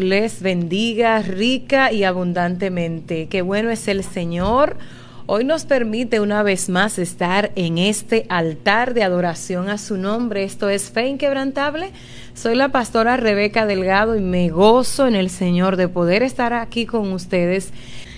Les bendiga rica y abundantemente. Qué bueno es el Señor. Hoy nos permite una vez más estar en este altar de adoración a su nombre. Esto es Fe Inquebrantable. Soy la pastora Rebeca Delgado y me gozo en el Señor de poder estar aquí con ustedes.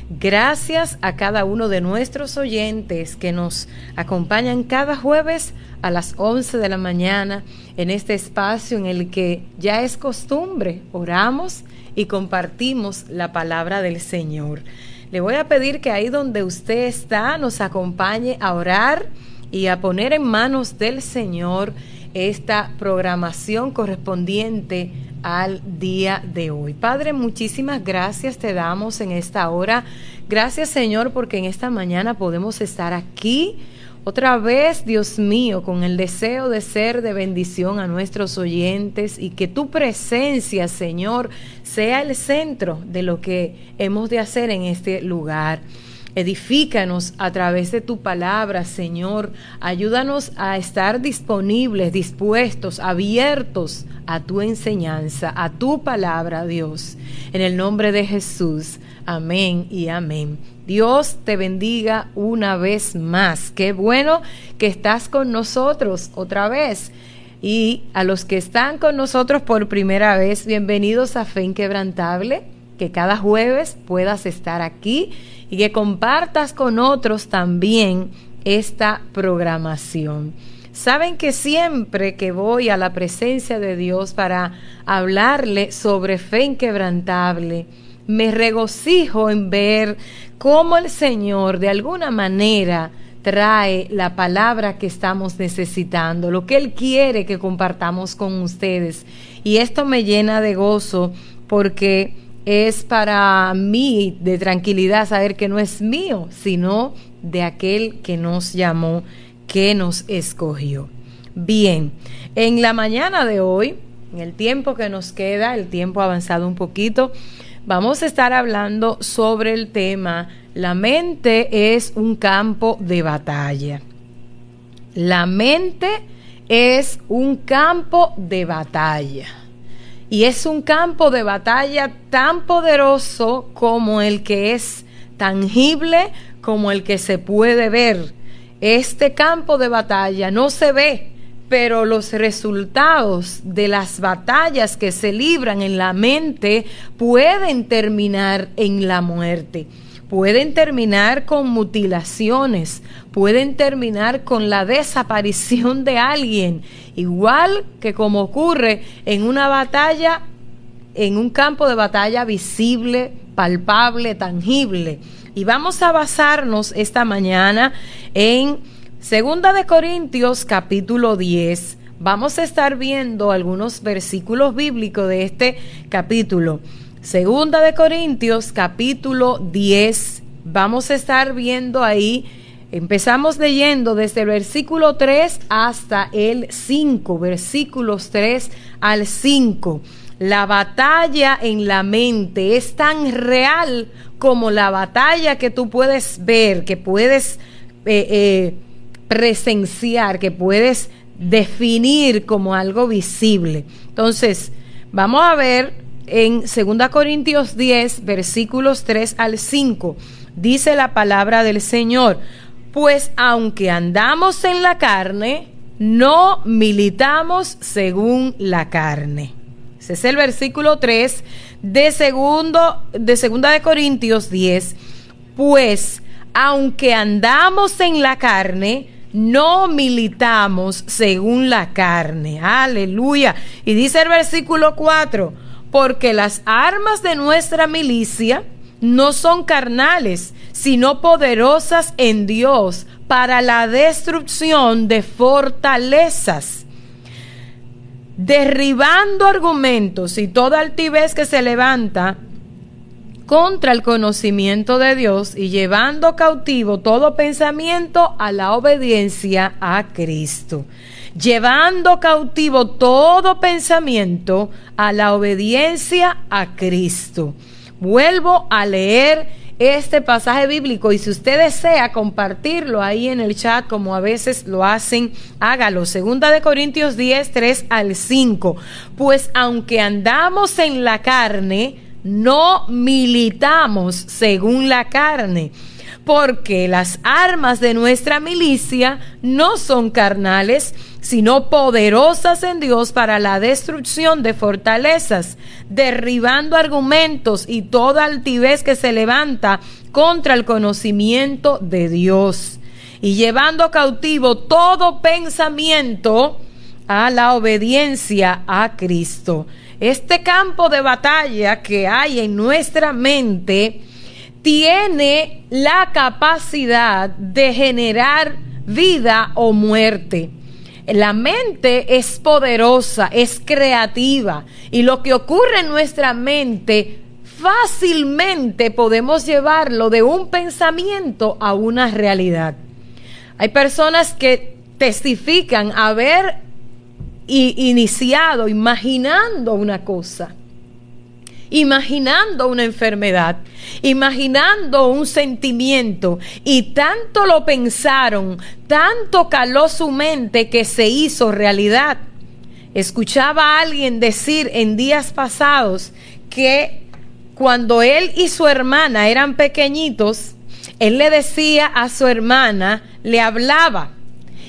Gracias a cada uno de nuestros oyentes que nos acompañan cada jueves a las 11 de la mañana en este espacio en el que ya es costumbre, oramos y compartimos la palabra del Señor. Le voy a pedir que ahí donde usted está nos acompañe a orar y a poner en manos del Señor esta programación correspondiente al día de hoy. Padre, muchísimas gracias te damos en esta hora. Gracias Señor porque en esta mañana podemos estar aquí otra vez, Dios mío, con el deseo de ser de bendición a nuestros oyentes y que tu presencia, Señor, sea el centro de lo que hemos de hacer en este lugar. Edifícanos a través de tu palabra, Señor. Ayúdanos a estar disponibles, dispuestos, abiertos a tu enseñanza, a tu palabra, Dios. En el nombre de Jesús. Amén y amén. Dios te bendiga una vez más. Qué bueno que estás con nosotros otra vez. Y a los que están con nosotros por primera vez, bienvenidos a Fe Inquebrantable. Que cada jueves puedas estar aquí y que compartas con otros también esta programación. Saben que siempre que voy a la presencia de Dios para hablarle sobre fe inquebrantable, me regocijo en ver cómo el Señor de alguna manera trae la palabra que estamos necesitando, lo que Él quiere que compartamos con ustedes. Y esto me llena de gozo porque es para mí de tranquilidad saber que no es mío, sino de aquel que nos llamó, que nos escogió. Bien, en la mañana de hoy, en el tiempo que nos queda, el tiempo ha avanzado un poquito, vamos a estar hablando sobre el tema La mente es un campo de batalla. La mente es un campo de batalla. Y es un campo de batalla tan poderoso como el que es tangible, como el que se puede ver. Este campo de batalla no se ve, pero los resultados de las batallas que se libran en la mente pueden terminar en la muerte, pueden terminar con mutilaciones, pueden terminar con la desaparición de alguien, igual que como ocurre en una batalla, en un campo de batalla visible, palpable, tangible. Y vamos a basarnos esta mañana en Segunda de Corintios capítulo 10. Vamos a estar viendo algunos versículos bíblicos de este capítulo. Segunda de Corintios capítulo 10. Vamos a estar viendo ahí Empezamos leyendo desde el versículo 3 hasta el 5, versículos 3 al 5. La batalla en la mente es tan real como la batalla que tú puedes ver, que puedes eh, eh, presenciar, que puedes definir como algo visible. Entonces, vamos a ver en 2 Corintios 10, versículos 3 al 5, dice la palabra del Señor, pues aunque andamos en la carne, no militamos según la carne. Ese es el versículo 3 de segundo de segunda de Corintios 10, pues aunque andamos en la carne, no militamos según la carne. Aleluya. Y dice el versículo 4, porque las armas de nuestra milicia no son carnales, sino poderosas en Dios para la destrucción de fortalezas derribando argumentos y toda altivez que se levanta contra el conocimiento de Dios y llevando cautivo todo pensamiento a la obediencia a Cristo. Llevando cautivo todo pensamiento a la obediencia a Cristo. Vuelvo a leer este pasaje bíblico y si usted desea compartirlo ahí en el chat como a veces lo hacen, hágalo. Segunda de Corintios 10, 3 al 5. Pues aunque andamos en la carne, no militamos según la carne porque las armas de nuestra milicia no son carnales, sino poderosas en Dios para la destrucción de fortalezas, derribando argumentos y toda altivez que se levanta contra el conocimiento de Dios, y llevando cautivo todo pensamiento a la obediencia a Cristo. Este campo de batalla que hay en nuestra mente, tiene la capacidad de generar vida o muerte. La mente es poderosa, es creativa y lo que ocurre en nuestra mente fácilmente podemos llevarlo de un pensamiento a una realidad. Hay personas que testifican haber iniciado imaginando una cosa imaginando una enfermedad, imaginando un sentimiento, y tanto lo pensaron, tanto caló su mente que se hizo realidad. Escuchaba a alguien decir en días pasados que cuando él y su hermana eran pequeñitos, él le decía a su hermana, le hablaba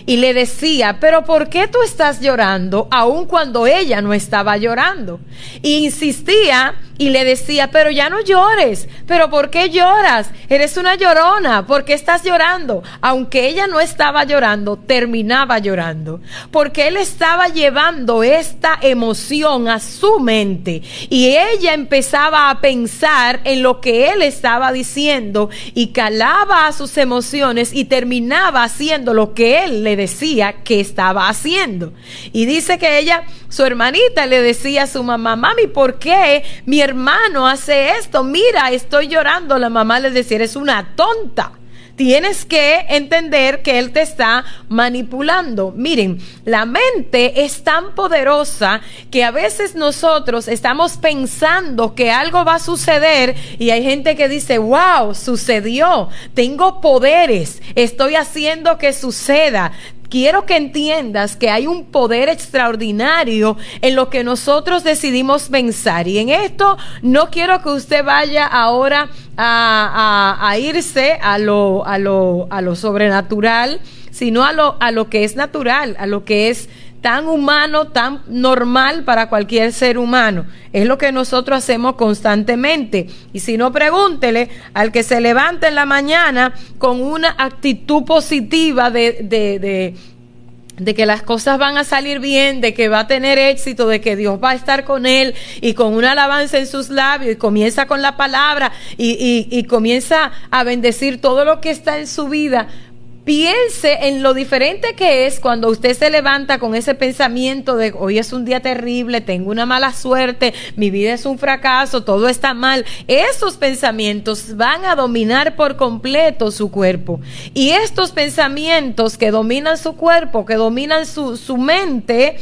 y le decía, pero ¿por qué tú estás llorando aun cuando ella no estaba llorando? Y insistía y le decía, pero ya no llores, pero ¿por qué lloras? Eres una llorona, ¿por qué estás llorando? Aunque ella no estaba llorando, terminaba llorando, porque él estaba llevando esta emoción a su mente y ella empezaba a pensar en lo que él estaba diciendo y calaba a sus emociones y terminaba haciendo lo que él le decía que estaba haciendo. Y dice que ella, su hermanita, le decía a su mamá, mami, ¿por qué mi hermano hace esto, mira, estoy llorando. La mamá le decía, eres una tonta. Tienes que entender que Él te está manipulando. Miren, la mente es tan poderosa que a veces nosotros estamos pensando que algo va a suceder y hay gente que dice, wow, sucedió, tengo poderes, estoy haciendo que suceda quiero que entiendas que hay un poder extraordinario en lo que nosotros decidimos pensar. Y en esto no quiero que usted vaya ahora a, irse a lo, a, lo, a lo sobrenatural, sino a lo, a lo que es natural, a lo que es tan humano, tan normal para cualquier ser humano. Es lo que nosotros hacemos constantemente. Y si no, pregúntele al que se levanta en la mañana con una actitud positiva de, de, de que las cosas van a salir bien, de que va a tener éxito, de que Dios va a estar con él y con una alabanza en sus labios y comienza con la palabra y, y, y comienza a bendecir todo lo que está en su vida, Piense en lo diferente que es cuando usted se levanta con ese pensamiento de hoy es un día terrible, tengo una mala suerte, mi vida es un fracaso, todo está mal. Esos pensamientos van a dominar por completo su cuerpo. Y estos pensamientos que dominan su cuerpo, que dominan su, su mente,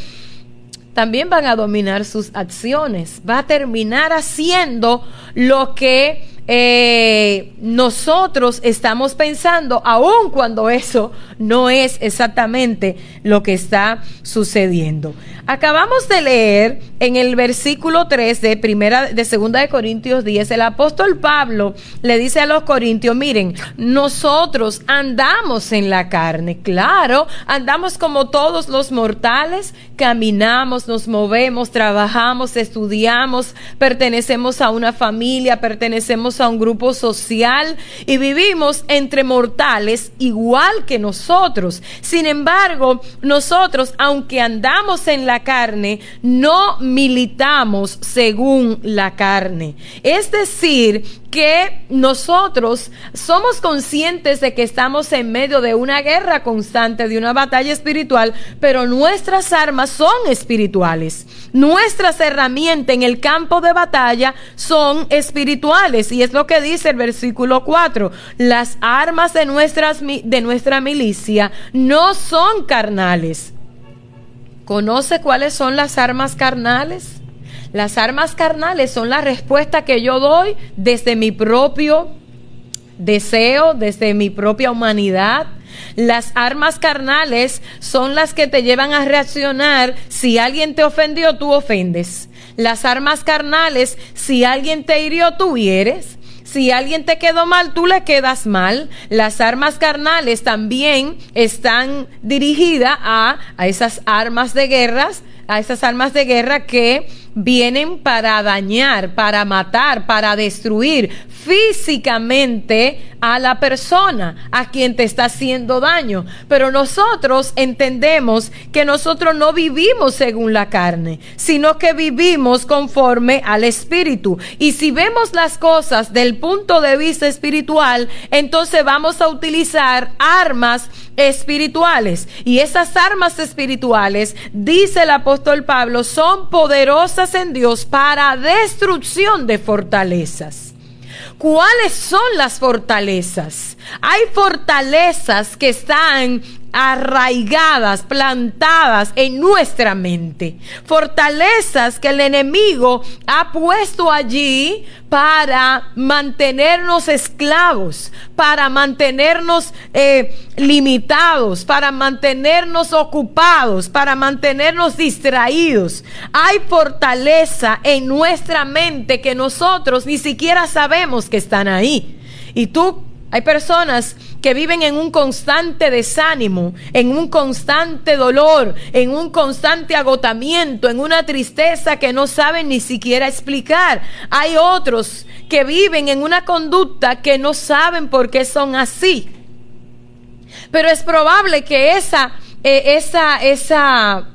también van a dominar sus acciones. Va a terminar haciendo lo que eh, nosotros estamos pensando, aun cuando eso no es exactamente lo que está sucediendo. Acabamos de leer en el versículo 3 de primera de segunda de Corintios 10, el apóstol Pablo le dice a los corintios, miren, nosotros andamos en la carne, claro, andamos como todos los mortales, caminamos, nos movemos, trabajamos, estudiamos, pertenecemos a una familia, pertenecemos a un grupo social y vivimos entre mortales igual que nosotros. Sin embargo, nosotros, aunque andamos en la carne, no militamos según la carne. Es decir, que nosotros somos conscientes de que estamos en medio de una guerra constante, de una batalla espiritual, pero nuestras armas son espirituales. Nuestras herramientas en el campo de batalla son espirituales. Y es lo que dice el versículo 4. Las armas de, nuestras, de nuestra milicia no son carnales ¿Conoce cuáles son las armas carnales? Las armas carnales son la respuesta que yo doy desde mi propio deseo, desde mi propia humanidad. Las armas carnales son las que te llevan a reaccionar. Si alguien te ofendió, tú ofendes. Las armas carnales, si alguien te hirió, tú hieres. Si alguien te quedó mal, tú le quedas mal. Las armas carnales también están dirigidas a, a esas armas de guerras, a esas armas de guerra que vienen para dañar, para matar, para destruir físicamente a la persona a quien te está haciendo daño. Pero nosotros entendemos que nosotros no vivimos según la carne, sino que vivimos conforme al Espíritu. Y si vemos las cosas del punto de vista espiritual, entonces vamos a utilizar armas espirituales. Y esas armas espirituales, dice el apóstol Pablo, son poderosas en Dios para destrucción de fortalezas. ¿Cuáles son las fortalezas? Hay fortalezas que están arraigadas, plantadas en nuestra mente. Fortalezas que el enemigo ha puesto allí para mantenernos esclavos, para mantenernos eh, limitados, para mantenernos ocupados, para mantenernos distraídos. Hay fortaleza en nuestra mente que nosotros ni siquiera sabemos que están ahí. Y tú hay personas que viven en un constante desánimo, en un constante dolor, en un constante agotamiento, en una tristeza que no saben ni siquiera explicar. Hay otros que viven en una conducta que no saben por qué son así. Pero es probable que esa, eh, esa, esa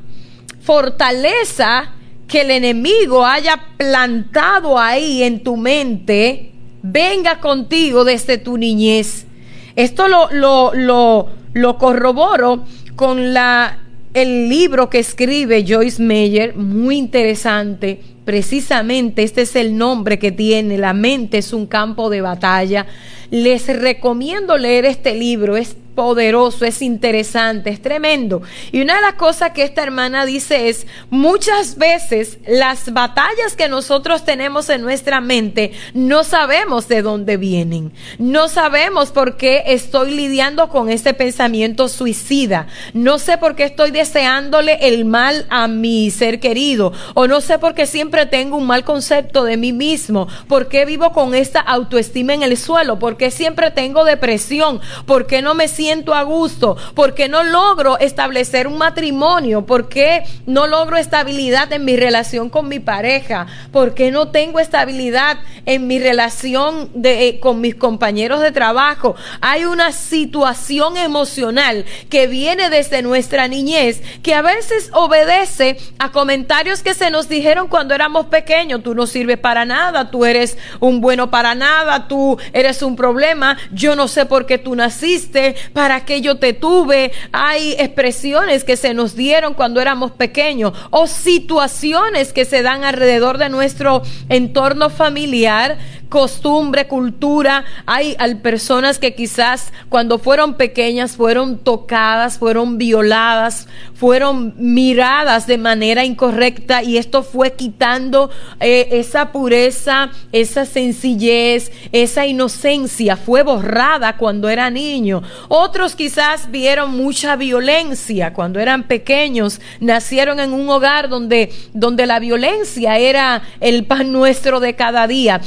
fortaleza que el enemigo haya plantado ahí en tu mente, venga contigo desde tu niñez. Esto lo, lo, lo, lo corroboro con la, el libro que escribe Joyce Meyer, muy interesante. Precisamente este es el nombre que tiene, La mente es un campo de batalla. Les recomiendo leer este libro, es poderoso, es interesante, es tremendo. Y una de las cosas que esta hermana dice es, muchas veces las batallas que nosotros tenemos en nuestra mente no sabemos de dónde vienen. No sabemos por qué estoy lidiando con ese pensamiento suicida. No sé por qué estoy deseándole el mal a mi ser querido. O no sé por qué siempre tengo un mal concepto de mí mismo. ¿Por qué vivo con esta autoestima en el suelo? ¿Por qué siempre tengo depresión? ¿Por qué no me siento a gusto? porque no logro establecer un matrimonio? ¿Por qué no logro estabilidad en mi relación con mi pareja? ¿Por qué no tengo estabilidad en mi relación de, eh, con mis compañeros de trabajo? Hay una situación emocional que viene desde nuestra niñez que a veces obedece a comentarios que se nos dijeron cuando éramos pequeños. Tú no sirves para nada, tú eres un bueno para nada, tú eres un problema, yo no sé por qué tú naciste, para que yo te tuve. Hay expresiones que se nos dieron cuando éramos pequeños o situaciones que se dan alrededor de nuestro entorno familiar costumbre, cultura. Hay, personas que quizás cuando fueron pequeñas fueron tocadas, fueron violadas, fueron miradas de manera incorrecta y esto fue quitando eh, esa pureza, esa sencillez, esa inocencia. Fue borrada cuando era niño. Otros quizás vieron mucha violencia cuando eran pequeños, nacieron en un hogar donde, donde la violencia era el pan nuestro de cada día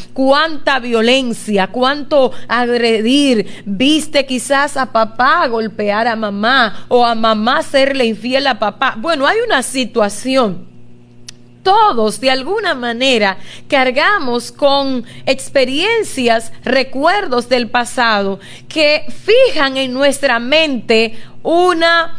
cuánta violencia, cuánto agredir. Viste quizás a papá golpear a mamá o a mamá serle infiel a papá. Bueno, hay una situación todos de alguna manera cargamos con experiencias, recuerdos del pasado que fijan en nuestra mente una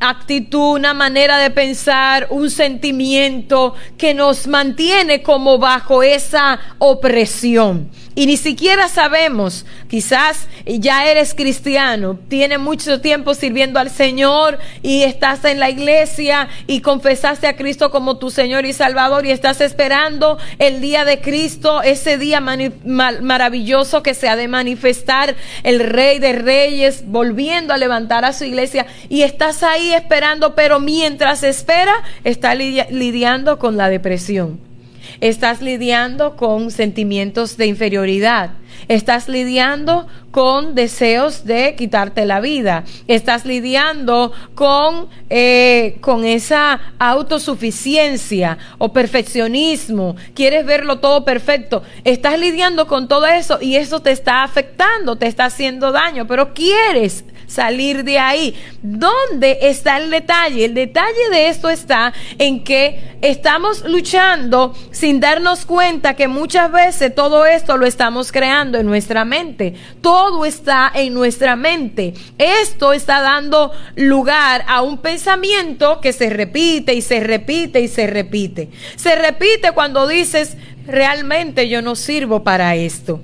actitud, una manera de pensar, un sentimiento que nos mantiene como bajo esa opresión. Y ni siquiera sabemos, quizás ya eres cristiano, tienes mucho tiempo sirviendo al Señor y estás en la iglesia y confesaste a Cristo como tu Señor y Salvador y estás esperando el día de Cristo, ese día maravilloso que se ha de manifestar el Rey de Reyes volviendo a levantar a su iglesia y estás ahí esperando, pero mientras espera, está lidiando con la depresión Estás lidiando con sentimientos de inferioridad. Estás lidiando con deseos de quitarte la vida. Estás lidiando con, eh, con esa autosuficiencia o perfeccionismo. Quieres verlo todo perfecto. Estás lidiando con todo eso y eso te está afectando, te está haciendo daño, pero quieres salir de ahí. ¿Dónde está el detalle? El detalle de esto está en que estamos luchando sin darnos cuenta que muchas veces todo esto lo estamos creando en nuestra mente. Todo está en nuestra mente. Esto está dando lugar a un pensamiento que se repite y se repite y se repite. Se repite cuando dices, realmente yo no sirvo para esto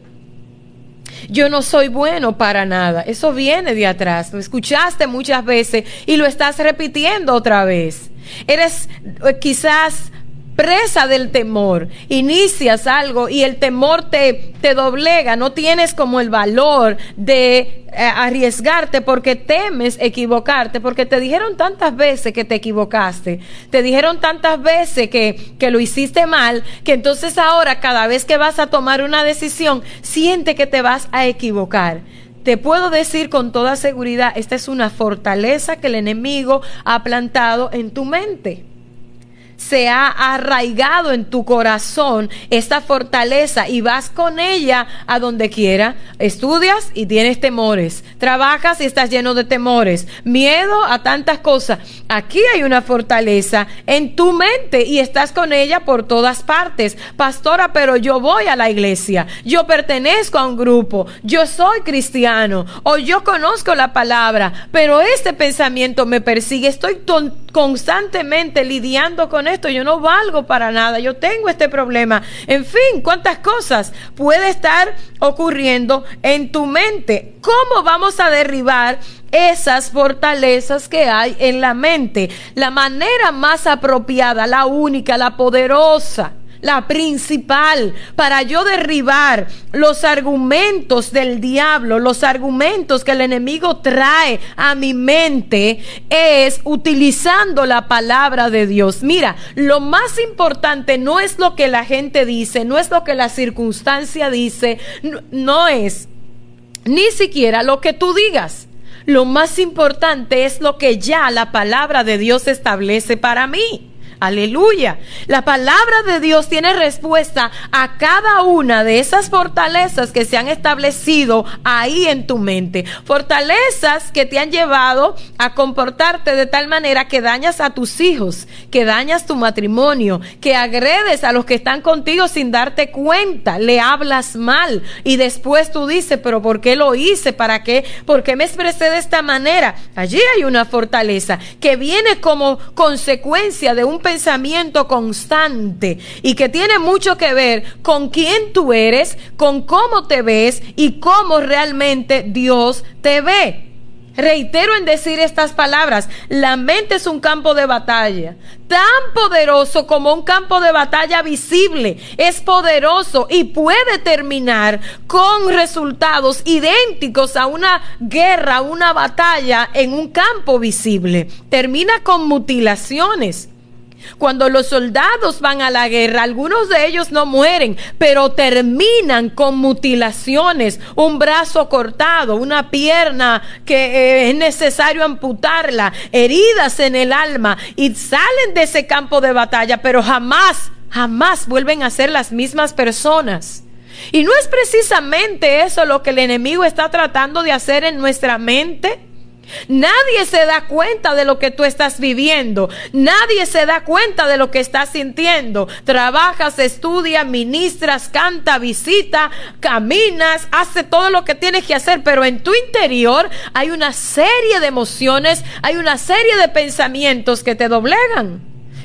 yo no soy bueno para nada. Eso viene de atrás. Lo escuchaste muchas veces y lo estás repitiendo otra vez. Eres eh, quizás presa del temor. Inicias algo y el temor te, te doblega, no tienes como el valor de eh, arriesgarte porque temes equivocarte, porque te dijeron tantas veces que te equivocaste, te dijeron tantas veces que, que lo hiciste mal, que entonces ahora cada vez que vas a tomar una decisión, siente que te vas a equivocar. Te puedo decir con toda seguridad, esta es una fortaleza que el enemigo ha plantado en tu mente se ha arraigado en tu corazón esta fortaleza y vas con ella a donde quiera. Estudias y tienes temores. Trabajas y estás lleno de temores. Miedo a tantas cosas. Aquí hay una fortaleza en tu mente y estás con ella por todas partes. Pastora, pero yo voy a la iglesia. Yo pertenezco a un grupo. Yo soy cristiano. O yo conozco la palabra. Pero este pensamiento me persigue. Estoy constantemente lidiando con esto, yo no valgo para nada, yo tengo este problema. En fin, cuántas cosas puede estar ocurriendo en tu mente. ¿Cómo vamos a derribar esas fortalezas que hay en la mente? La manera más apropiada, la única, la poderosa la principal para yo derribar los argumentos del diablo, los argumentos que el enemigo trae a mi mente es utilizando la palabra de Dios. Mira, lo más importante no es lo que la gente dice, no es lo que la circunstancia dice, no, es ni siquiera lo que tú digas. Lo más importante es lo que ya la palabra de Dios establece para mí. Aleluya. La palabra de Dios tiene respuesta a cada una de esas fortalezas que se han establecido ahí en tu mente. Fortalezas que te han llevado a comportarte de tal manera que dañas a tus hijos, que dañas tu matrimonio, que agredes a los que están contigo sin darte cuenta, le hablas mal y después tú dices, pero ¿por qué lo hice? ¿Para qué? ¿Por qué me expresé de esta manera? Allí hay una fortaleza que viene como consecuencia de un pensamiento constante y que tiene mucho que ver con quién tú eres, con cómo te ves y cómo realmente Dios te ve. Reitero en decir estas palabras, la mente es un campo de batalla, tan poderoso como un campo de batalla visible, es poderoso y puede terminar con resultados idénticos a una guerra, una batalla en un campo visible. Termina con mutilaciones cuando los soldados van a la guerra, algunos de ellos no mueren, pero terminan con mutilaciones, un brazo cortado, una pierna que eh, es necesario amputarla, heridas en el alma y salen de ese campo de batalla, pero jamás, jamás vuelven a ser las mismas personas. Y no es precisamente eso lo que el enemigo está tratando de hacer en nuestra mente. Nadie se da cuenta de lo que tú estás viviendo. Nadie se da cuenta de lo que estás sintiendo. Trabajas, estudias, ministras, canta, visita, caminas, hace todo lo que tienes que hacer, pero en tu interior hay una serie de emociones, hay una serie de pensamientos que te doblegan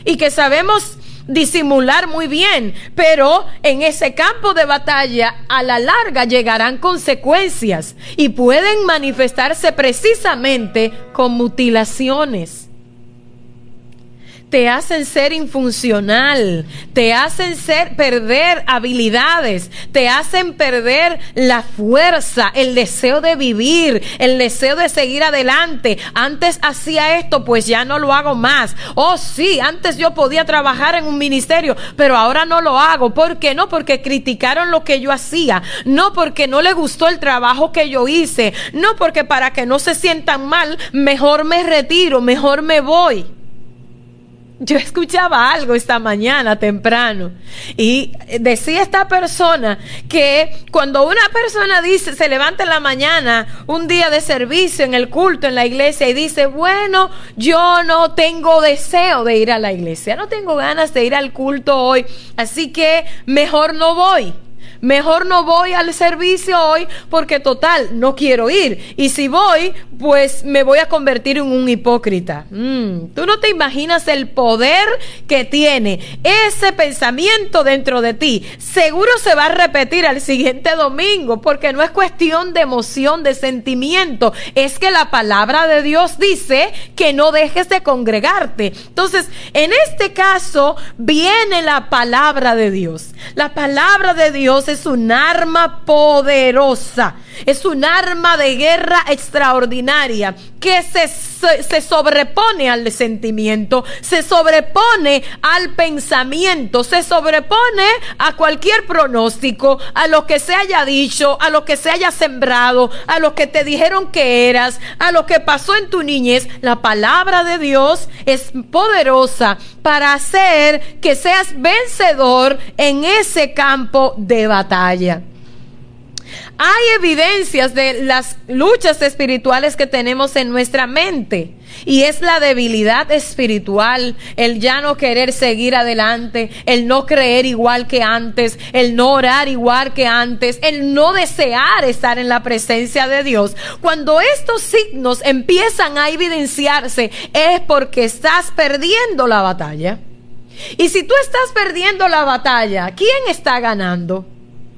y que sabemos disimular muy bien, pero en ese campo de batalla a la larga llegarán consecuencias y pueden manifestarse precisamente con mutilaciones. Te hacen ser infuncional, te hacen ser perder habilidades, te hacen perder la fuerza, el deseo de vivir, el deseo de seguir adelante. Antes hacía esto, pues ya no lo hago más. Oh, sí, antes yo podía trabajar en un ministerio, pero ahora no lo hago. ¿Por qué no? Porque criticaron lo que yo hacía, no porque no le gustó el trabajo que yo hice, no porque para que no se sientan mal, mejor me retiro, mejor me voy. Yo escuchaba algo esta mañana temprano y decía esta persona que cuando una persona dice, se levanta en la mañana, un día de servicio en el culto en la iglesia y dice, bueno, yo no tengo deseo de ir a la iglesia, no tengo ganas de ir al culto hoy, así que mejor no voy. Mejor no voy al servicio hoy porque total, no quiero ir. Y si voy, pues me voy a convertir en un hipócrita. Mm, Tú no te imaginas el poder que tiene ese pensamiento dentro de ti. Seguro se va a repetir al siguiente domingo porque no es cuestión de emoción, de sentimiento. Es que la palabra de Dios dice que no dejes de congregarte. Entonces, en este caso viene la palabra de Dios. La palabra de Dios es un arma poderosa, es un arma de guerra extraordinaria que se, se, sobrepone al sentimiento, se sobrepone al pensamiento, se sobrepone a cualquier pronóstico, a lo que se haya dicho, a lo que se haya sembrado, a lo que te dijeron que eras, a lo que pasó en tu niñez. La palabra de Dios es poderosa para hacer que seas vencedor en ese campo de batalla. Hay evidencias de las luchas espirituales que tenemos en nuestra mente. Y es la debilidad espiritual, el ya no querer seguir adelante, el no creer igual que antes, el no orar igual que antes, el no desear estar en la presencia de Dios. Cuando estos signos empiezan a evidenciarse es porque estás perdiendo la batalla. Y si tú estás perdiendo la batalla, ¿quién está ganando?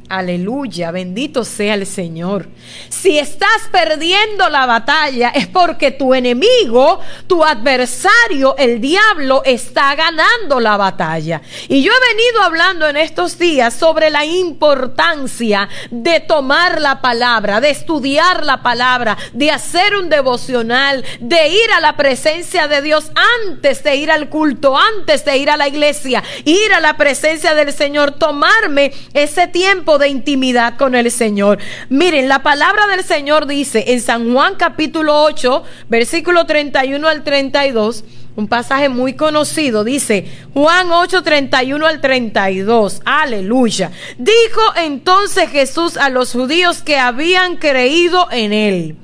Aleluya, bendito sea el Señor. Si estás perdiendo la batalla es porque tu enemigo, tu adversario, el diablo, está ganando la batalla. Y yo he venido hablando en estos días sobre la importancia de tomar la palabra, de estudiar la palabra, de hacer un devocional, de ir a la presencia de Dios antes de ir al culto, antes de ir a la iglesia, ir a la presencia del Señor, tomarme ese de intimidad con el Señor. Miren, la palabra del Señor dice en San Juan capítulo 8, versículo 31 al 32, un pasaje muy conocido, dice Juan 8, 31 al 32, aleluya. Dijo entonces Jesús a los judíos que habían creído en él.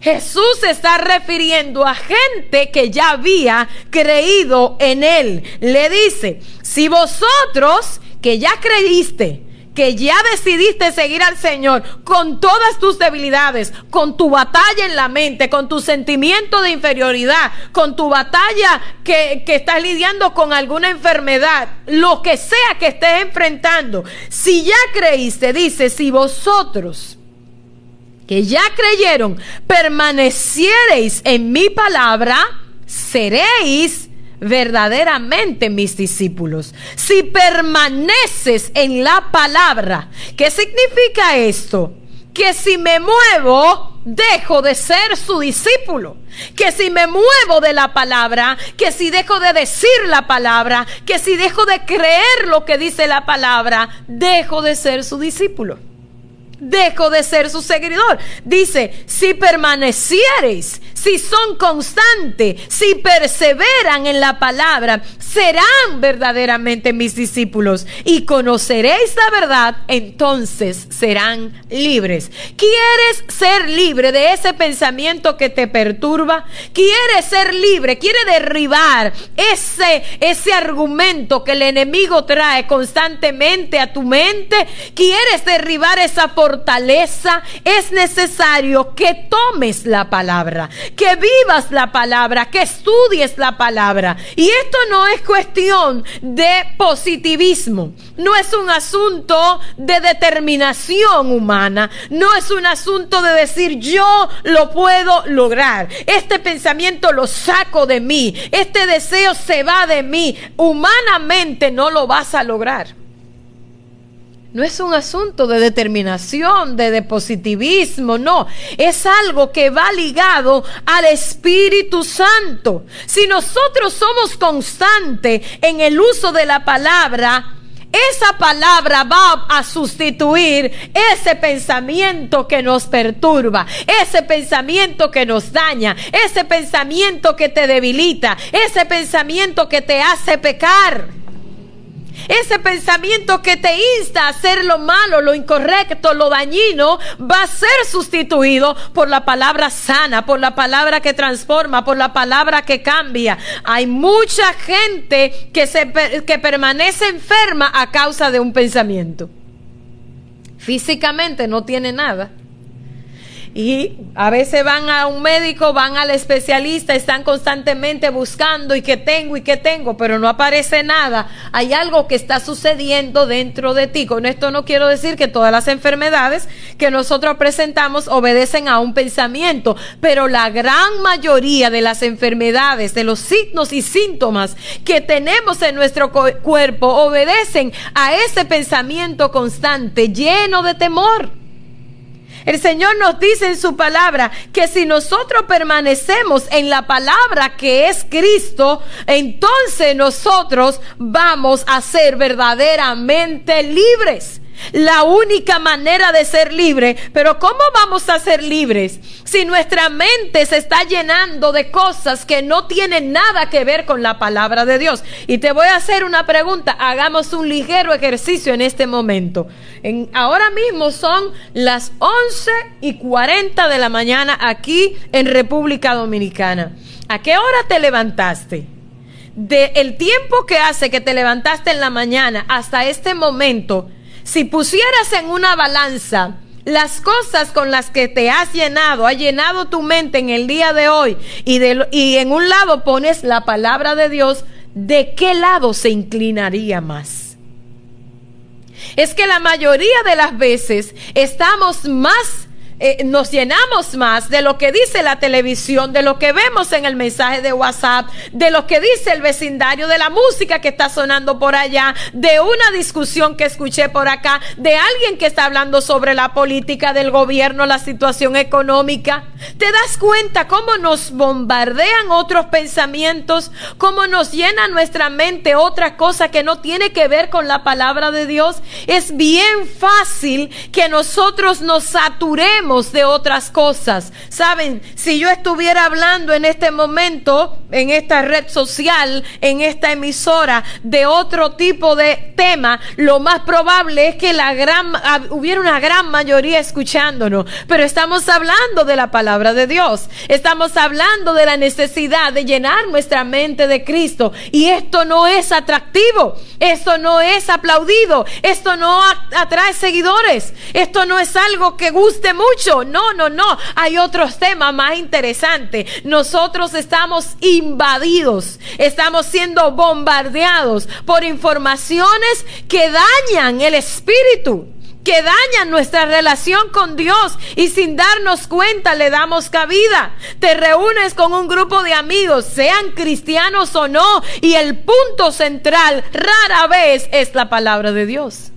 Jesús se está refiriendo a gente que ya había creído en Él. Le dice, si vosotros que ya creíste, que ya decidiste seguir al Señor con todas tus debilidades, con tu batalla en la mente, con tu sentimiento de inferioridad, con tu batalla que, que estás lidiando con alguna enfermedad, lo que sea que estés enfrentando, si ya creíste, dice, si vosotros que ya creyeron, permaneciereis en mi palabra, seréis verdaderamente mis discípulos. Si permaneces en la palabra, ¿qué significa esto? Que si me muevo, dejo de ser su discípulo. Que si me muevo de la palabra, que si dejo de decir la palabra, que si dejo de creer lo que dice la palabra, dejo de ser su discípulo dejo de ser su seguidor. Dice, si permaneciereis, si son constantes, si perseveran en la palabra, serán verdaderamente mis discípulos y conoceréis la verdad, entonces serán libres. ¿Quieres ser libre de ese pensamiento que te perturba? ¿Quieres ser libre? ¿Quiere derribar ese, ese argumento que el enemigo trae constantemente a tu mente? ¿Quieres derribar esa fortaleza? Es necesario que tomes la palabra, que vivas la palabra, que estudies la palabra. Y esto no es cuestión de positivismo, no es un asunto de determinación humana, no es un asunto de decir yo lo puedo lograr, este pensamiento lo saco de mí, este deseo se va de mí, humanamente no lo vas a lograr. No es un asunto de determinación, de, positivismo, no. Es algo que va ligado al Espíritu Santo. Si nosotros somos constantes en el uso de la palabra, esa palabra va a sustituir ese pensamiento que nos perturba, ese pensamiento que nos daña, ese pensamiento que te debilita, ese pensamiento que te hace pecar. Ese pensamiento que te insta a hacer lo malo, lo incorrecto, lo dañino, va a ser sustituido por la palabra sana, por la palabra que transforma, por la palabra que cambia. Hay mucha gente que, se, que permanece enferma a causa de un pensamiento. Físicamente no tiene nada y a veces van a un médico, van al especialista, están constantemente buscando y qué tengo y qué tengo, pero no aparece nada. Hay algo que está sucediendo dentro de ti. Con esto no quiero decir que todas las enfermedades que nosotros presentamos obedecen a un pensamiento, pero la gran mayoría de las enfermedades, de los signos y síntomas que tenemos en nuestro cuerpo obedecen a ese pensamiento constante lleno de temor. El Señor nos dice en su palabra que si nosotros permanecemos en la palabra que es Cristo, entonces nosotros vamos a ser verdaderamente libres la única manera de ser libre. Pero ¿cómo vamos a ser libres si nuestra mente se está llenando de cosas que no tienen nada que ver con la palabra de Dios? Y te voy a hacer una pregunta. Hagamos un ligero ejercicio en este momento. En, ahora mismo son las 11 y 40 de la mañana aquí en República Dominicana. ¿A qué hora te levantaste? De el tiempo que hace que te levantaste en la mañana hasta este momento, si pusieras en una balanza las cosas con las que te has llenado, ha llenado tu mente en el día de hoy, y, y en un lado pones la palabra de Dios, ¿de qué lado se inclinaría más? Es que la mayoría de las veces estamos más eh, nos llenamos más de lo que dice la televisión, de lo que vemos en el mensaje de WhatsApp, de lo que dice el vecindario, de la música que está sonando por allá, de una discusión que escuché por acá, de alguien que está hablando sobre la política del gobierno, la situación económica. ¿Te das cuenta cómo nos bombardean otros pensamientos, cómo nos llena nuestra mente otra cosa que no tiene que ver con la palabra de Dios? Es bien fácil que nosotros nos saturemos de otras cosas. Saben, si yo estuviera hablando en este momento, en esta red social, en esta emisora, de otro tipo de tema, lo más probable es que la gran, hubiera una gran mayoría escuchándonos. Pero estamos hablando de la palabra de Dios. Estamos hablando de la necesidad de llenar nuestra mente de Cristo. Y esto no es atractivo. Esto no es aplaudido. Esto no atrae seguidores. Esto no es algo que guste mucho no, no, no. Hay otros temas más interesantes. Nosotros estamos invadidos, estamos siendo bombardeados por informaciones que dañan el espíritu que dañan nuestra relación con Dios y sin darnos cuenta le damos cabida. Te reúnes con un grupo de amigos, sean cristianos o no, y el punto central rara vez es la palabra de Dios.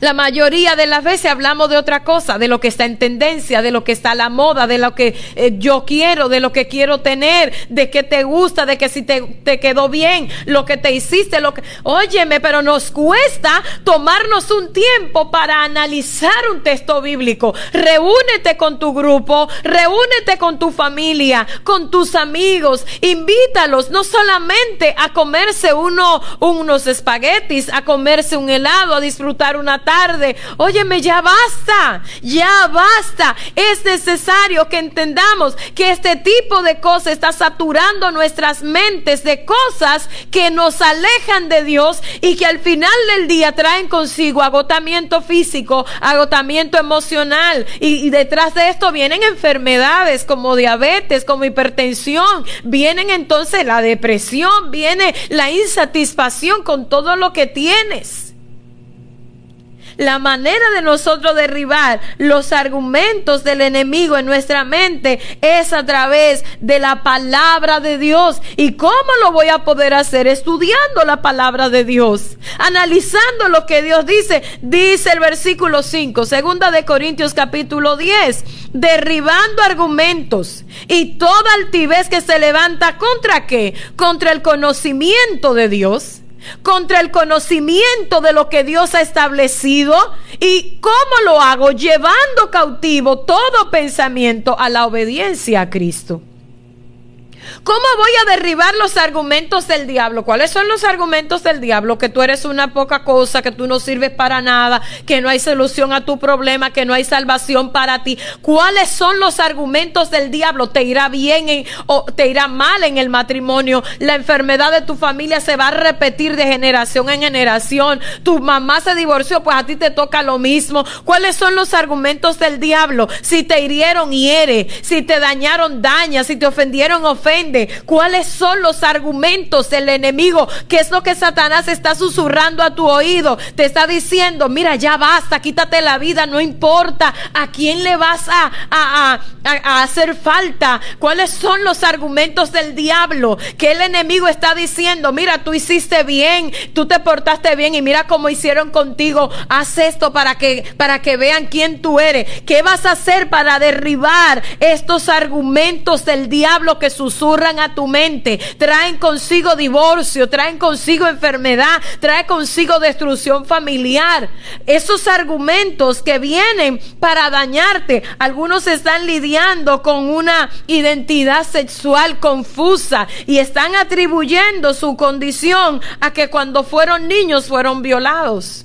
La mayoría de las veces hablamos de otra cosa, de lo que está en tendencia, de lo que está a la moda, de lo que eh, yo quiero, de lo que quiero tener, de que te gusta, de que si te, te quedó bien, lo que te hiciste, lo que... Óyeme, pero nos cuesta tomarnos un tiempo para analizar un texto bíblico. Reúnete con tu grupo, reúnete con tu familia, con tus amigos, invítalos no solamente a comerse uno, unos espaguetis, a comerse un helado, a disfrutar una tarde. Óyeme, ya basta, ya basta. Es necesario que entendamos que este tipo de cosas está saturando nuestras mentes de cosas que nos alejan de Dios y que al final del día traen consigo agotamiento físico, agotamiento emocional y, y detrás de esto vienen enfermedades como diabetes, como hipertensión, vienen entonces la depresión, viene la insatisfacción con todo lo que tienes. La manera de nosotros derribar los argumentos del enemigo en nuestra mente es a través de la palabra de Dios. ¿Y cómo lo voy a poder hacer? Estudiando la palabra de Dios, analizando lo que Dios dice. Dice el versículo 5, segunda de Corintios capítulo 10, derribando argumentos y toda altivez que se levanta contra qué? Contra el conocimiento de Dios contra el conocimiento de lo que Dios ha establecido. ¿Y cómo lo hago? Llevando cautivo todo pensamiento a la obediencia a Cristo. ¿Cómo voy a derribar los argumentos del diablo? ¿Cuáles son los argumentos del diablo? Que tú eres una poca cosa, que tú no sirves para nada, que no hay solución a tu problema, que no hay salvación para ti. ¿Cuáles son los argumentos del diablo? ¿Te irá bien o te irá mal en el matrimonio? La enfermedad de tu familia se va a repetir de generación en generación. Tu mamá se divorció, pues a ti te toca lo mismo. ¿Cuáles son los argumentos del diablo? Si te hirieron, hiere. Si te dañaron, daña. Si te ofendieron, ofende cuáles son los argumentos del enemigo, qué es lo que Satanás está susurrando a tu oído, te está diciendo, mira, ya basta, quítate la vida, no importa a quién le vas a, a, a, hacer falta, cuáles son los argumentos del diablo, que el enemigo está diciendo, mira, tú hiciste bien, tú te portaste bien y mira cómo hicieron contigo, haz esto para que, para que vean quién tú eres, qué vas a hacer para derribar estos argumentos del diablo que susurran a tu mente, traen consigo divorcio, traen consigo enfermedad, traen consigo destrucción familiar. Esos argumentos que vienen para dañarte, algunos están lidiando con una identidad sexual confusa y están atribuyendo su condición a que cuando fueron niños fueron violados.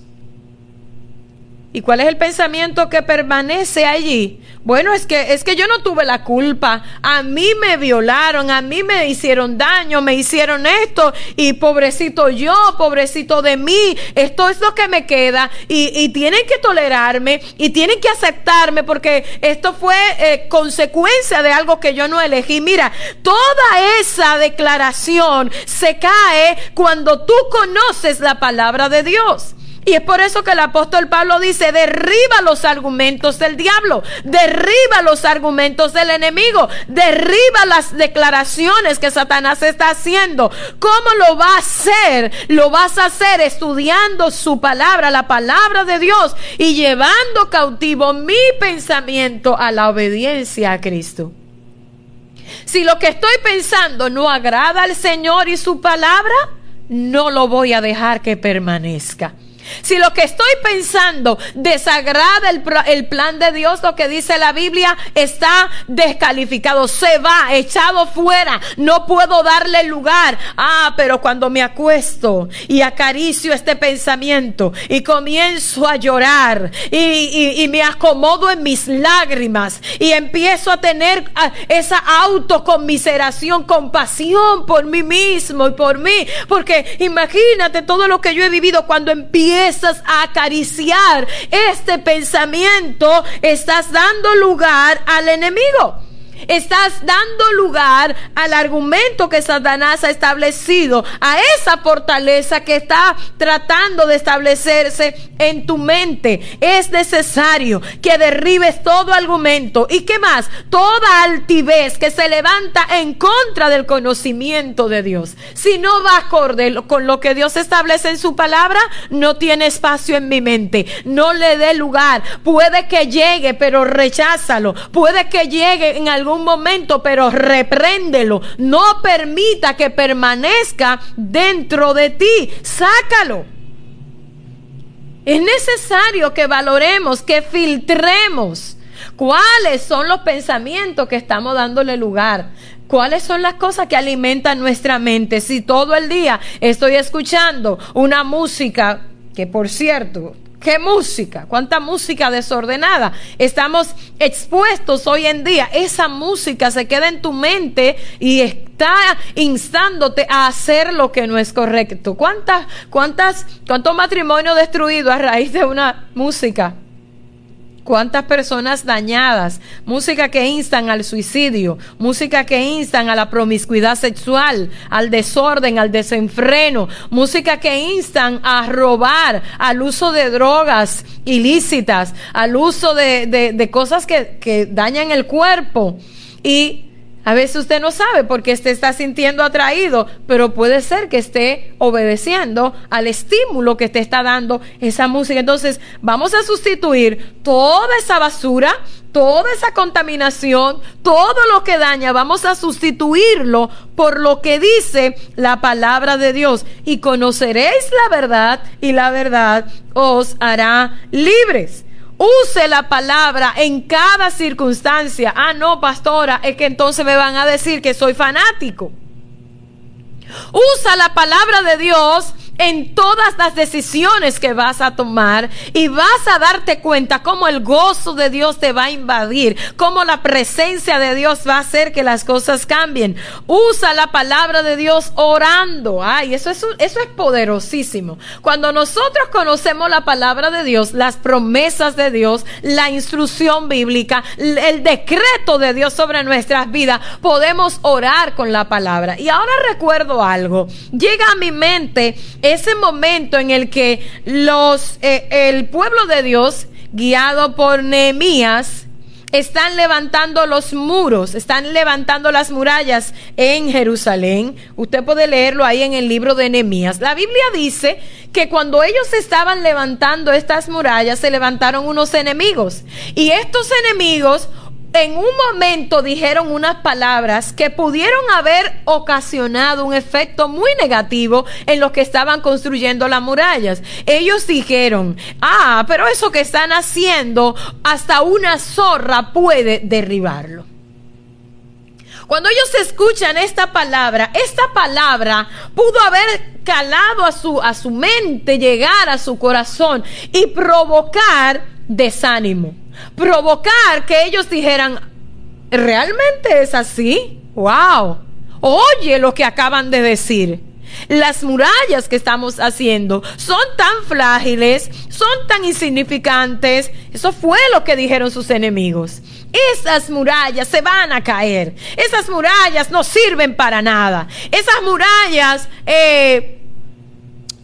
¿Y cuál es el pensamiento que permanece allí? Bueno, es que es que yo no tuve la culpa. A mí me violaron, a mí me hicieron daño, me hicieron esto y pobrecito yo, pobrecito de mí. Esto es lo que me queda y, tienen que tolerarme y tienen que aceptarme porque esto fue eh, consecuencia de algo que yo no elegí. Mira, toda esa declaración se cae cuando tú conoces la palabra de Dios. Y es por eso que el apóstol Pablo dice, derriba los argumentos del diablo, derriba los argumentos del enemigo, derriba las declaraciones que Satanás está haciendo. ¿Cómo lo va a hacer? Lo vas a hacer estudiando su palabra, la palabra de Dios, y llevando cautivo mi pensamiento a la obediencia a Cristo. Si lo que estoy pensando no agrada al Señor y su palabra, no lo voy a dejar que permanezca. Si lo que estoy pensando desagrada el, plan de Dios, lo que dice la Biblia, está descalificado, se va, echado fuera, no puedo darle lugar. Ah, pero cuando me acuesto y acaricio este pensamiento y comienzo a llorar y, y me acomodo en mis lágrimas y empiezo a tener esa autoconmiseración, compasión por mí mismo y por mí, porque imagínate todo lo que yo he vivido cuando empiezo empiezas a acariciar este pensamiento, estás dando lugar al enemigo. Estás dando lugar al argumento que Satanás ha establecido, a esa fortaleza que está tratando de establecerse en tu mente. Es necesario que derribes todo argumento y que más, toda altivez que se levanta en contra del conocimiento de Dios. Si no va acorde con lo que Dios establece en su palabra, no tiene espacio en mi mente. No le dé lugar. Puede que llegue, pero recházalo. Puede que llegue en algún momento, pero repréndelo. No permita que permanezca dentro de ti. Sácalo. Es necesario que valoremos, que filtremos cuáles son los pensamientos que estamos dándole lugar. ¿Cuáles son las cosas que alimentan nuestra mente? Si todo el día estoy escuchando una música que, por cierto, ¿Qué música? ¿Cuánta música desordenada? Estamos expuestos hoy en día. Esa música se queda en tu mente y está instándote a hacer lo que no es correcto. ¿Cuántas, cuántas, cuántos matrimonios destruidos a raíz de una música? Cuántas personas dañadas, música que instan al suicidio, música que instan a la promiscuidad sexual, al desorden, al desenfreno, música que instan a robar, al uso de drogas ilícitas, al uso de, cosas que, que dañan el cuerpo. Y a veces usted no sabe por qué se está sintiendo atraído, pero puede ser que esté obedeciendo al estímulo que te está dando esa música. Entonces, vamos a sustituir toda esa basura, toda esa contaminación, todo lo que daña, vamos a sustituirlo por lo que dice la palabra de Dios. Y conoceréis la verdad y la verdad os hará libres. Use la palabra en cada circunstancia. Ah, no, pastora, es que entonces me van a decir que soy fanático. Usa la palabra de Dios en todas las decisiones que vas a tomar y vas a darte cuenta cómo el gozo de Dios te va a invadir, cómo la presencia de Dios va a hacer que las cosas cambien. Usa la palabra de Dios orando. Ay, eso es, eso es poderosísimo. Cuando nosotros conocemos la palabra de Dios, las promesas de Dios, la instrucción bíblica, el decreto de Dios sobre nuestras vidas, podemos orar con la palabra. Y ahora recuerdo algo. Llega a mi mente ese momento en el que los, eh, el pueblo de Dios, guiado por Nehemías, están levantando los muros, están levantando las murallas en Jerusalén. Usted puede leerlo ahí en el libro de Nehemías. La Biblia dice que cuando ellos estaban levantando estas murallas, se levantaron unos enemigos. Y estos enemigos en un momento dijeron unas palabras que pudieron haber ocasionado un efecto muy negativo en los que estaban construyendo las murallas. Ellos dijeron, ah, pero eso que están haciendo, hasta una zorra puede derribarlo. Cuando ellos escuchan esta palabra, esta palabra pudo haber calado a su, a su mente, llegar a su corazón y provocar desánimo provocar que ellos dijeran, ¿realmente es así? ¡Wow! Oye lo que acaban de decir. Las murallas que estamos haciendo son tan frágiles, son tan insignificantes. Eso fue lo que dijeron sus enemigos. Esas murallas se van a caer. Esas murallas no sirven para nada. Esas murallas eh,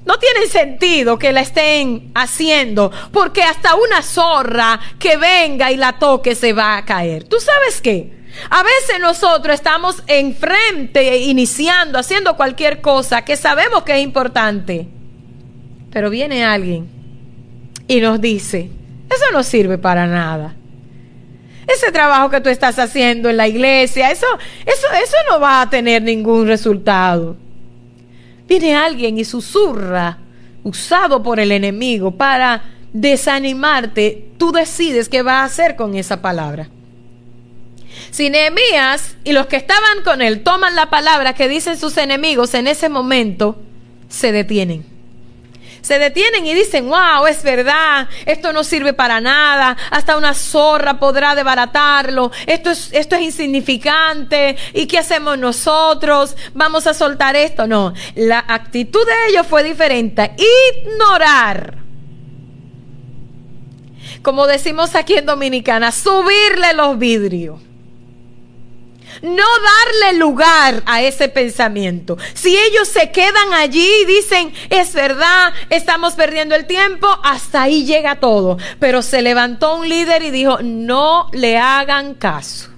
no tiene sentido que la estén haciendo porque hasta una zorra que venga y la toque se va a caer. ¿Tú sabes qué? A veces nosotros estamos enfrente, iniciando, haciendo cualquier cosa que sabemos que es importante. Pero viene alguien y nos dice, eso no sirve para nada. Ese trabajo que tú estás haciendo en la iglesia, eso, eso, eso no va a tener ningún resultado. Viene alguien y susurra, usado por el enemigo, para desanimarte. Tú decides qué va a hacer con esa palabra. Si Nehemías y los que estaban con él toman la palabra que dicen sus enemigos en ese momento, se detienen se detienen y dicen, wow, es verdad, esto no sirve para nada, hasta una zorra podrá desbaratarlo, esto es, esto es insignificante, ¿y qué hacemos nosotros? Vamos a soltar esto. No, la actitud de ellos fue diferente, ignorar. Como decimos aquí en Dominicana, subirle los vidrios no darle lugar a ese pensamiento. Si ellos se quedan allí y dicen, es verdad, estamos perdiendo el tiempo, hasta ahí llega todo. Pero se levantó un líder y dijo, no le hagan caso.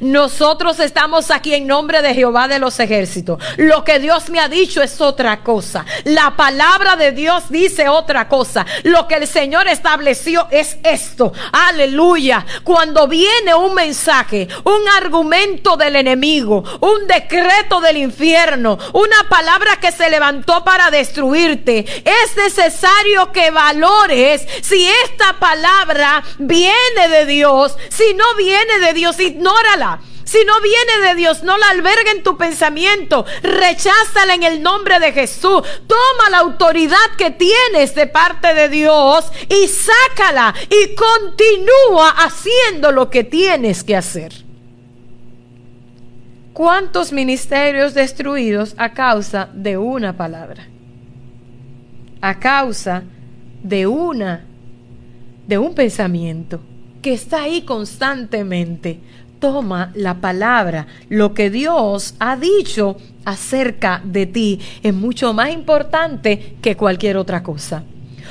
Nosotros estamos aquí en nombre de Jehová de los ejércitos. Lo que Dios me ha dicho es otra cosa. La palabra de Dios dice otra cosa. Lo que el Señor estableció es esto. Aleluya. Cuando viene un mensaje, un argumento del enemigo, un decreto del infierno, una palabra que se levantó para destruirte, es necesario que valores si esta palabra viene de Dios. Si no viene de Dios, ignora Si no viene de Dios, no la alberga en tu pensamiento. Recházala en el nombre de Jesús. Toma la autoridad que tienes de parte de Dios y sácala y continúa haciendo lo que tienes que hacer. ¿Cuántos ministerios destruidos a causa de una palabra? A causa de una de un pensamiento que está ahí constantemente toma la palabra, lo que Dios ha dicho acerca de ti es mucho más importante que cualquier otra cosa.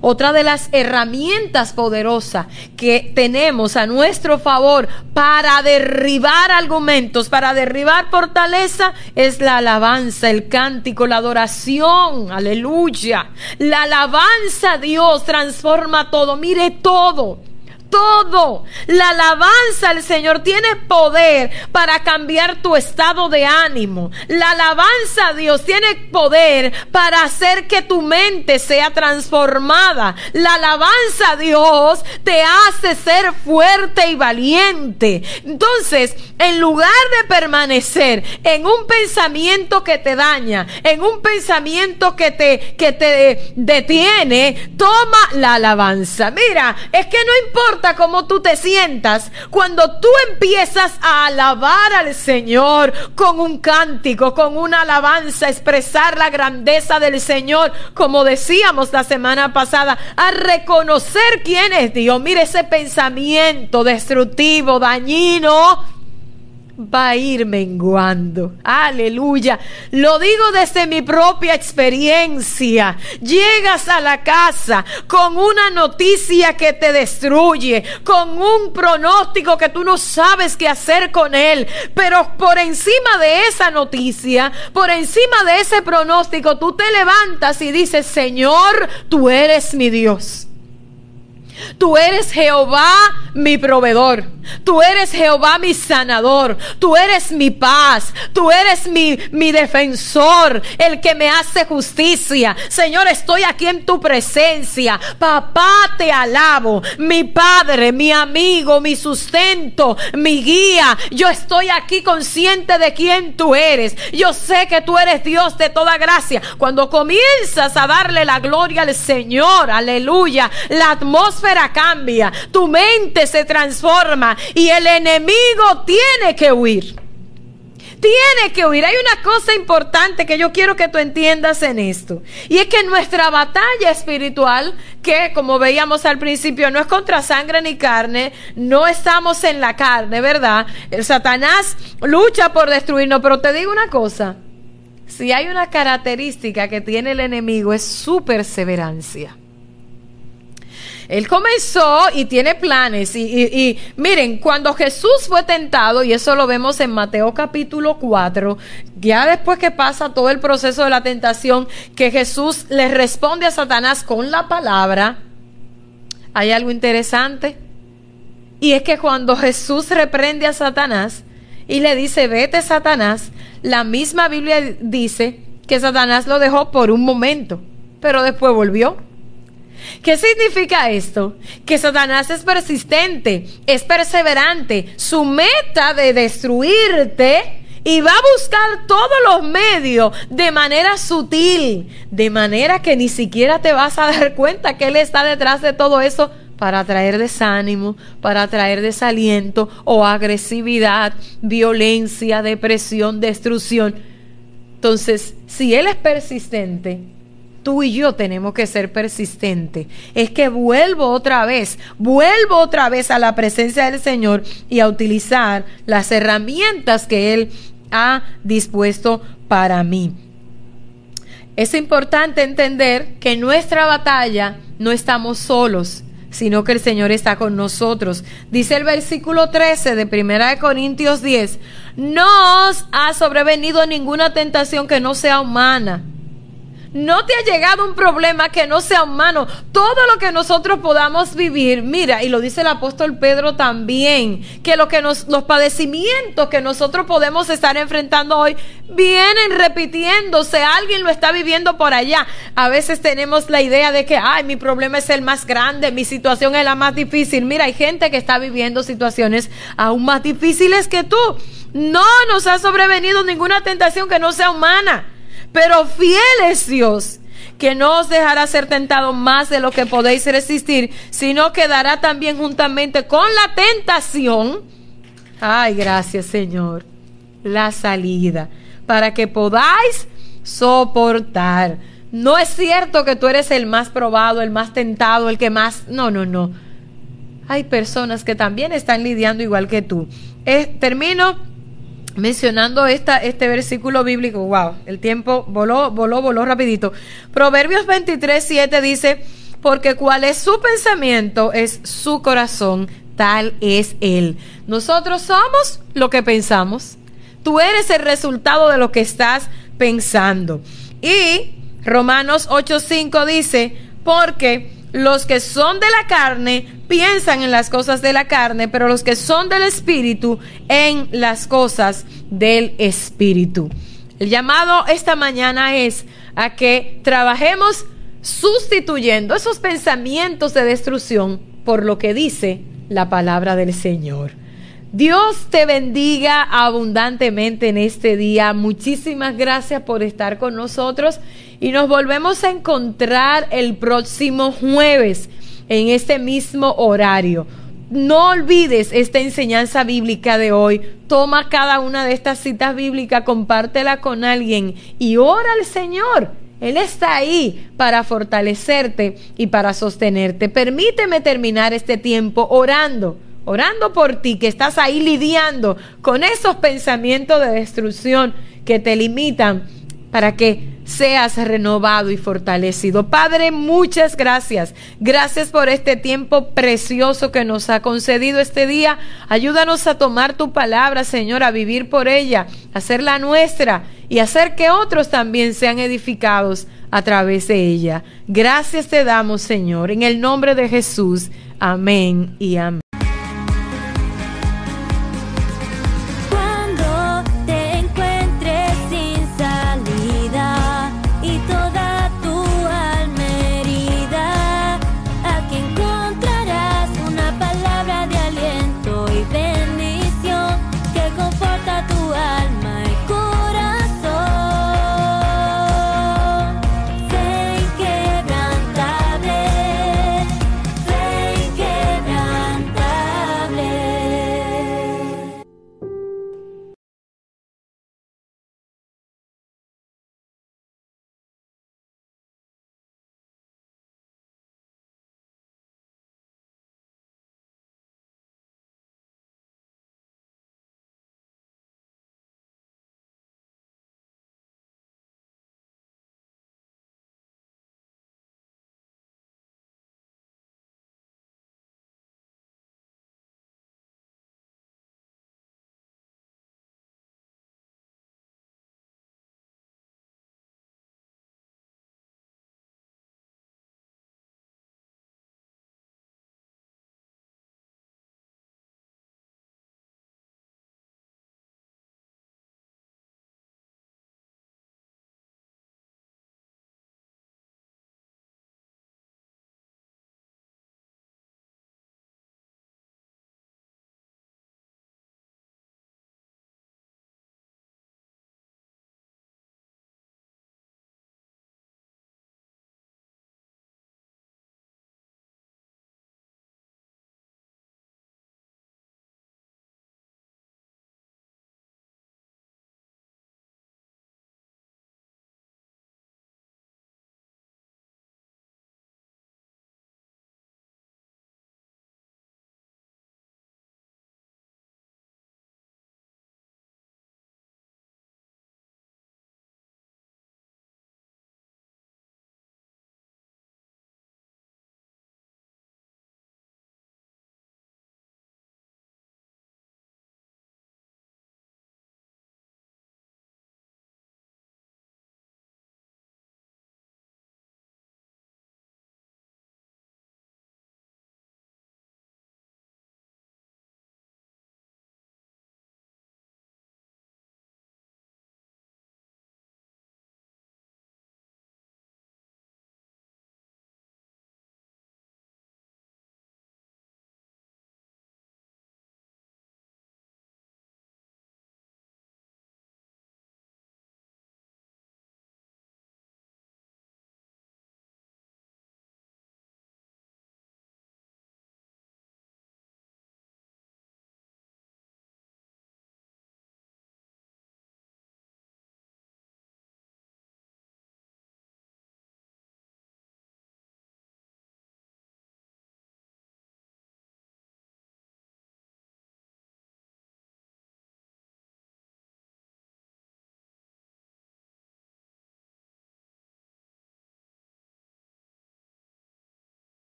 Otra de las herramientas poderosas que tenemos a nuestro favor para derribar argumentos, para derribar fortaleza, es la alabanza, el cántico, la adoración. Aleluya. La alabanza a Dios transforma todo. Mire todo todo. La alabanza al Señor tiene poder para cambiar tu estado de ánimo. La alabanza a Dios tiene poder para hacer que tu mente sea transformada. La alabanza a Dios te hace ser fuerte y valiente. Entonces, en lugar de permanecer en un pensamiento que te daña, en un pensamiento que te, que te detiene, toma la alabanza. Mira, es que no importa cómo tú te sientas, cuando tú empiezas a alabar al Señor con un cántico, con una alabanza, expresar la grandeza del Señor, como decíamos la semana pasada, a reconocer quién es Dios. Mire ese pensamiento destructivo, dañino va a ir menguando. Aleluya. Lo digo desde mi propia experiencia. Llegas a la casa con una noticia que te destruye, con un pronóstico que tú no sabes qué hacer con él. Pero por encima de esa noticia, por encima de ese pronóstico, tú te levantas y dices, Señor, tú eres mi Dios. Tú eres Jehová mi proveedor. Tú eres Jehová mi sanador. Tú eres mi paz. Tú eres mi, mi defensor, el que me hace justicia. Señor, estoy aquí en tu presencia. Papá, te alabo. Mi padre, mi amigo, mi sustento, mi guía. Yo estoy aquí consciente de quién tú eres. Yo sé que tú eres Dios de toda gracia. Cuando comienzas a darle la gloria al Señor, aleluya, la atmósfera cambia. Tu mente se transforma y el enemigo tiene que huir. Tiene que huir. Hay una cosa importante que yo quiero que tú entiendas en esto. Y es que nuestra batalla espiritual, que como veíamos al principio, no es contra sangre ni carne, no estamos en la carne, ¿verdad? El Satanás lucha por destruirnos, pero te digo una cosa. Si hay una característica que tiene el enemigo es su perseverancia. Él comenzó y tiene planes. Y, miren, cuando Jesús fue tentado, y eso lo vemos en Mateo capítulo 4, ya después que pasa todo el proceso de la tentación, que Jesús le responde a Satanás con la palabra, hay algo interesante. Y es que cuando Jesús reprende a Satanás y le dice, vete Satanás, la misma Biblia dice que Satanás lo dejó por un momento, pero después volvió. ¿Qué significa esto? Que Satanás es persistente, es perseverante. Su meta de destruirte y va a buscar todos los medios de manera sutil, de manera que ni siquiera te vas a dar cuenta que Él está detrás de todo eso para traer desánimo, para traer desaliento o agresividad, violencia, depresión, destrucción. Entonces, si Él es persistente, tú y yo tenemos que ser persistentes. Es que vuelvo otra vez, vuelvo otra vez a la presencia del Señor y a utilizar las herramientas que Él ha dispuesto para mí. Es importante entender que en nuestra batalla no estamos solos, sino que el Señor está con nosotros. Dice el versículo 13 de 1 Corintios 10, no os ha sobrevenido ninguna tentación que no sea humana no te ha llegado un problema que no sea humano. Todo lo que nosotros podamos vivir, mira, y lo dice el apóstol Pedro también, que lo que nos, los padecimientos que nosotros podemos estar enfrentando hoy vienen repitiéndose. Alguien lo está viviendo por allá. A veces tenemos la idea de que, ay, mi problema es el más grande, mi situación es la más difícil. Mira, hay gente que está viviendo situaciones aún más difíciles que tú. No nos ha sobrevenido ninguna tentación que no sea humana. Pero fiel es Dios, que no os dejará ser tentado más de lo que podéis resistir, sino que dará también juntamente con la tentación. Ay, gracias Señor. La salida, para que podáis soportar. No es cierto que tú eres el más probado, el más tentado, el que más... No, no, no. Hay personas que también están lidiando igual que tú. Eh, termino mencionando esta, este versículo bíblico. Wow, el tiempo voló, voló, voló rapidito. Proverbios 23, 7 dice, porque cual es su pensamiento, es su corazón, tal es él. Nosotros somos lo que pensamos. Tú eres el resultado de lo que estás pensando. Y Romanos 8:5 dice, porque los que son de la carne piensan en las cosas de la carne, pero los que son del espíritu en las cosas del espíritu. El llamado esta mañana es a que trabajemos sustituyendo esos pensamientos de destrucción por lo que dice la palabra del Señor. Dios te bendiga abundantemente en este día. Muchísimas gracias por estar con nosotros y nos volvemos a encontrar el próximo jueves en este mismo horario. No olvides esta enseñanza bíblica de hoy. Toma cada una de estas citas bíblicas, compártela con alguien y ora al Señor. Él está ahí para fortalecerte y para sostenerte. Permíteme terminar este tiempo orando orando por ti, que estás ahí lidiando con esos pensamientos de destrucción que te limitan para que seas renovado y fortalecido. Padre, muchas gracias. Gracias por este tiempo precioso que nos ha concedido este día. Ayúdanos a tomar tu palabra, Señor, a vivir por ella, a hacerla nuestra y hacer que otros también sean edificados a través de ella. Gracias te damos, Señor, en el nombre de Jesús. Amén y amén.